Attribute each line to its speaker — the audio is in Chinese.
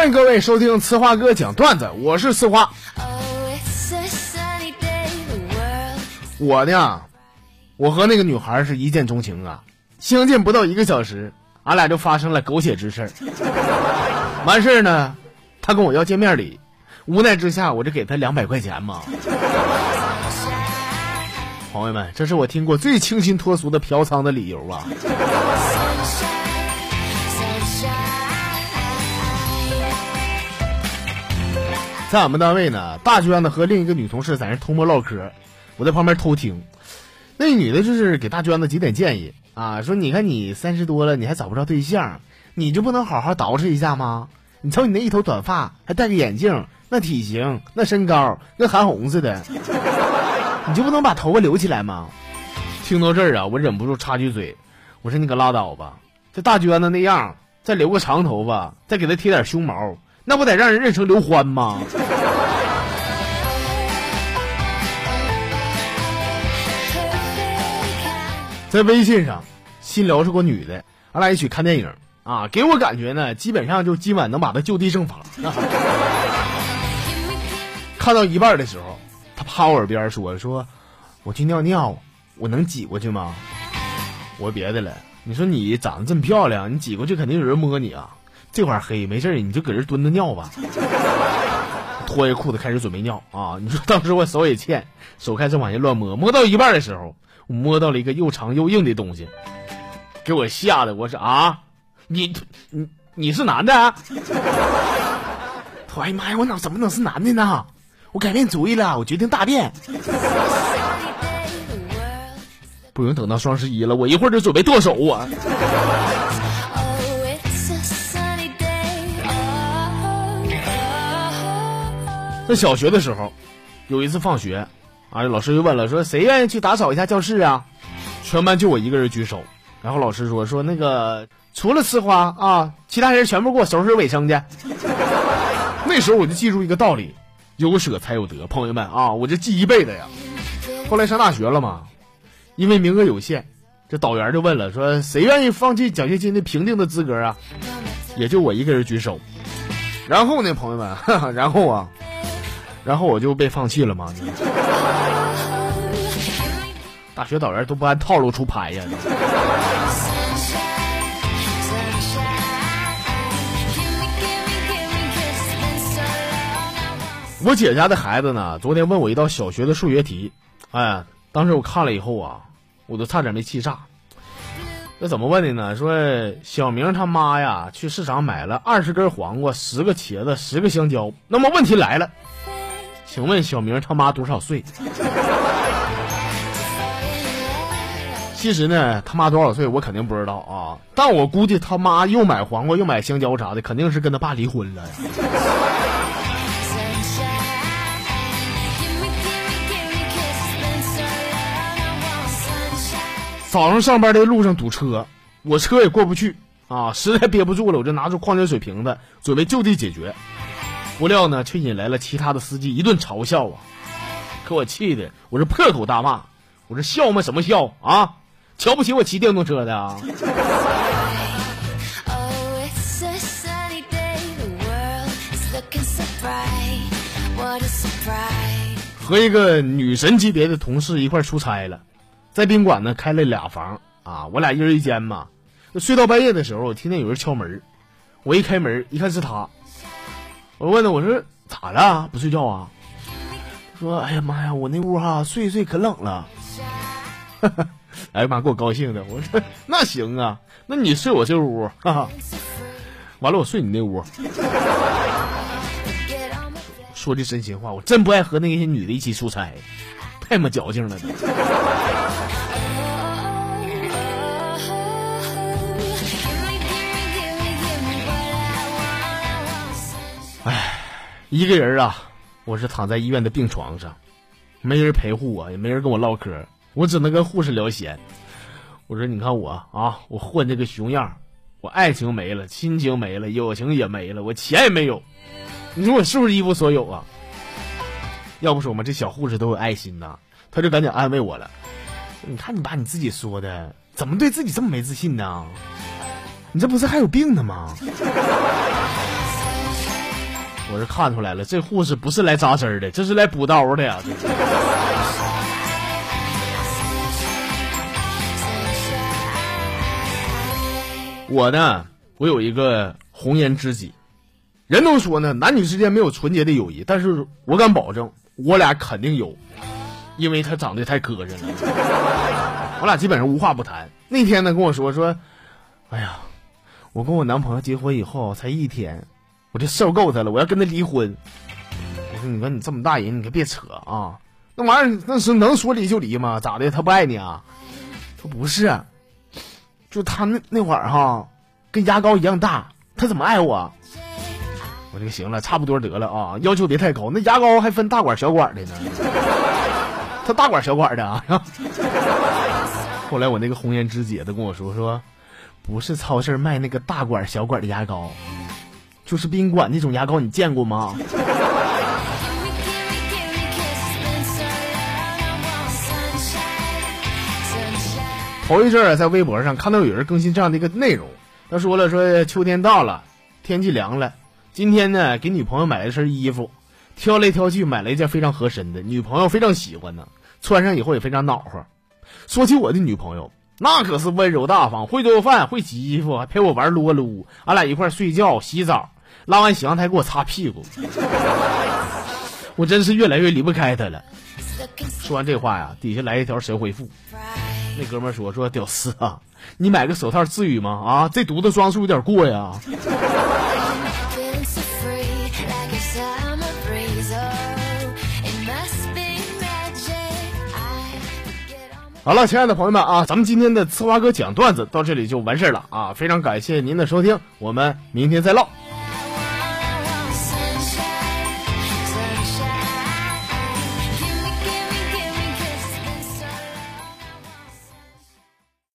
Speaker 1: 欢迎各位收听呲花哥讲段子，我是呲花。我呢，我和那个女孩是一见钟情啊，相见不到一个小时，俺俩就发生了狗血之事完事儿呢，她跟我要见面礼，无奈之下，我就给她两百块钱嘛。朋友们，这是我听过最清新脱俗的嫖娼的理由啊！在俺们单位呢，大娟子和另一个女同事在那偷摸唠嗑，我在旁边偷听。那女的就是给大娟子几点建议啊，说你看你三十多了，你还找不着对象，你就不能好好捯饬一下吗？你瞅你那一头短发，还戴个眼镜，那体型，那身高，跟韩红似的。你就不能把头发留起来吗？听到这儿啊，我忍不住插句嘴，我说你可拉倒吧，这大娟子那样，再留个长头发，再给她贴点胸毛，那不得让人认成刘欢吗？在微信上新聊是个女的，俺俩一起看电影啊，给我感觉呢，基本上就今晚能把她就地正法。看到一半的时候。她趴我耳边说：“说我去尿尿，我能挤过去吗？”我说别的了，你说你长得这么漂亮，你挤过去肯定有人摸你啊。这块黑没事你就搁这蹲着尿吧。脱下裤子开始准备尿啊！你说当时我手也欠，手开始往下乱摸，摸到一半的时候，我摸到了一个又长又硬的东西，给我吓得我说啊，你你你是男的？我哎呀妈呀，我哪怎么能是男的呢？我改变主意了，我决定大便。不用等到双十一了，我一会儿就准备剁手啊！在小学的时候，有一次放学，啊，老师就问了，说谁愿意去打扫一下教室啊？全班就我一个人举手。然后老师说，说那个除了吃花啊，其他人全部给我收拾卫生去。那时候我就记住一个道理。有舍才有得，朋友们啊，我就记一辈子呀。后来上大学了嘛，因为名额有限，这导员就问了，说谁愿意放弃奖学金的评定的资格啊？也就我一个人举手。然后呢，朋友们，然后啊，然后我就被放弃了嘛。大学导员都不按套路出牌呀。我姐家的孩子呢，昨天问我一道小学的数学题，哎，当时我看了以后啊，我都差点没气炸。那怎么问的呢？说小明他妈呀，去市场买了二十根黄瓜、十个茄子、十个香蕉。那么问题来了，请问小明他妈多少岁？其实呢，他妈多少岁我肯定不知道啊，但我估计他妈又买黄瓜又买香蕉啥的，肯定是跟他爸离婚了。早上上班的路上堵车，我车也过不去啊！实在憋不住了，我就拿出矿泉水瓶子，准备就地解决。不料呢，却引来了其他的司机一顿嘲笑啊！可我气的，我是破口大骂：“我说笑吗？什么笑啊？瞧不起我骑电动车的啊！”和一个女神级别的同事一块出差了。在宾馆呢，开了俩房啊，我俩一人一间嘛。睡到半夜的时候，我听见有人敲门，我一开门一看是他，我问他我说咋了？不睡觉啊？说哎呀妈呀，我那屋哈睡一睡可冷了。哎呀妈，给我高兴的，我说 那行啊，那你睡我这屋，完了我睡你那屋。说句真心话，我真不爱和那些女的一起出差，太没矫情了。一个人啊，我是躺在医院的病床上，没人陪护我，也没人跟我唠嗑，我只能跟护士聊闲。我说：“你看我啊，我混这个熊样，我爱情没了，亲情没了，友情也没了，我钱也没有。你说我是不是一无所有啊？要不说嘛，这小护士都有爱心呐，他就赶紧安慰我了。你看你把你自己说的，怎么对自己这么没自信呢？你这不是还有病呢吗？”我是看出来了，这护士不是来扎针的，这是来补刀的呀。我呢，我有一个红颜知己，人都说呢，男女之间没有纯洁的友谊，但是我敢保证，我俩肯定有，因为他长得太磕碜了，我俩基本上无话不谈。那天呢，跟我说说，哎呀，我跟我男朋友结婚以后才一天，我就受够他了，我要跟他离婚。我说，你说你这么大人，你可别扯啊，那玩意儿那是能说离就离吗？咋的？他不爱你啊？他不是。就他那那会儿哈，跟牙膏一样大，他怎么爱我？我这个行了，差不多得了啊，要求别太高。那牙膏还分大管小管的呢，他大管小管的啊。后来我那个红颜知己他跟我说说，不是超市卖那个大管小管的牙膏，就是宾馆那种牙膏，你见过吗？头一阵儿在微博上看到有人更新这样的一个内容，他说了说秋天到了，天气凉了，今天呢给女朋友买了身衣服，挑来挑去买了一件非常合身的，女朋友非常喜欢呢，穿上以后也非常暖和。说起我的女朋友，那可是温柔大方，会做饭，会洗衣服，还陪我玩撸啊撸，俺俩一块睡觉、洗澡，拉完洗完台给我擦屁股，我真是越来越离不开他了。说完这话呀，底下来一条神回复。那哥们说：“说屌丝啊，你买个手套至于吗？啊，这犊子装束有点过呀。”好了，亲爱的朋友们啊，咱们今天的呲花哥讲段子到这里就完事儿了啊！非常感谢您的收听，我们明天再唠。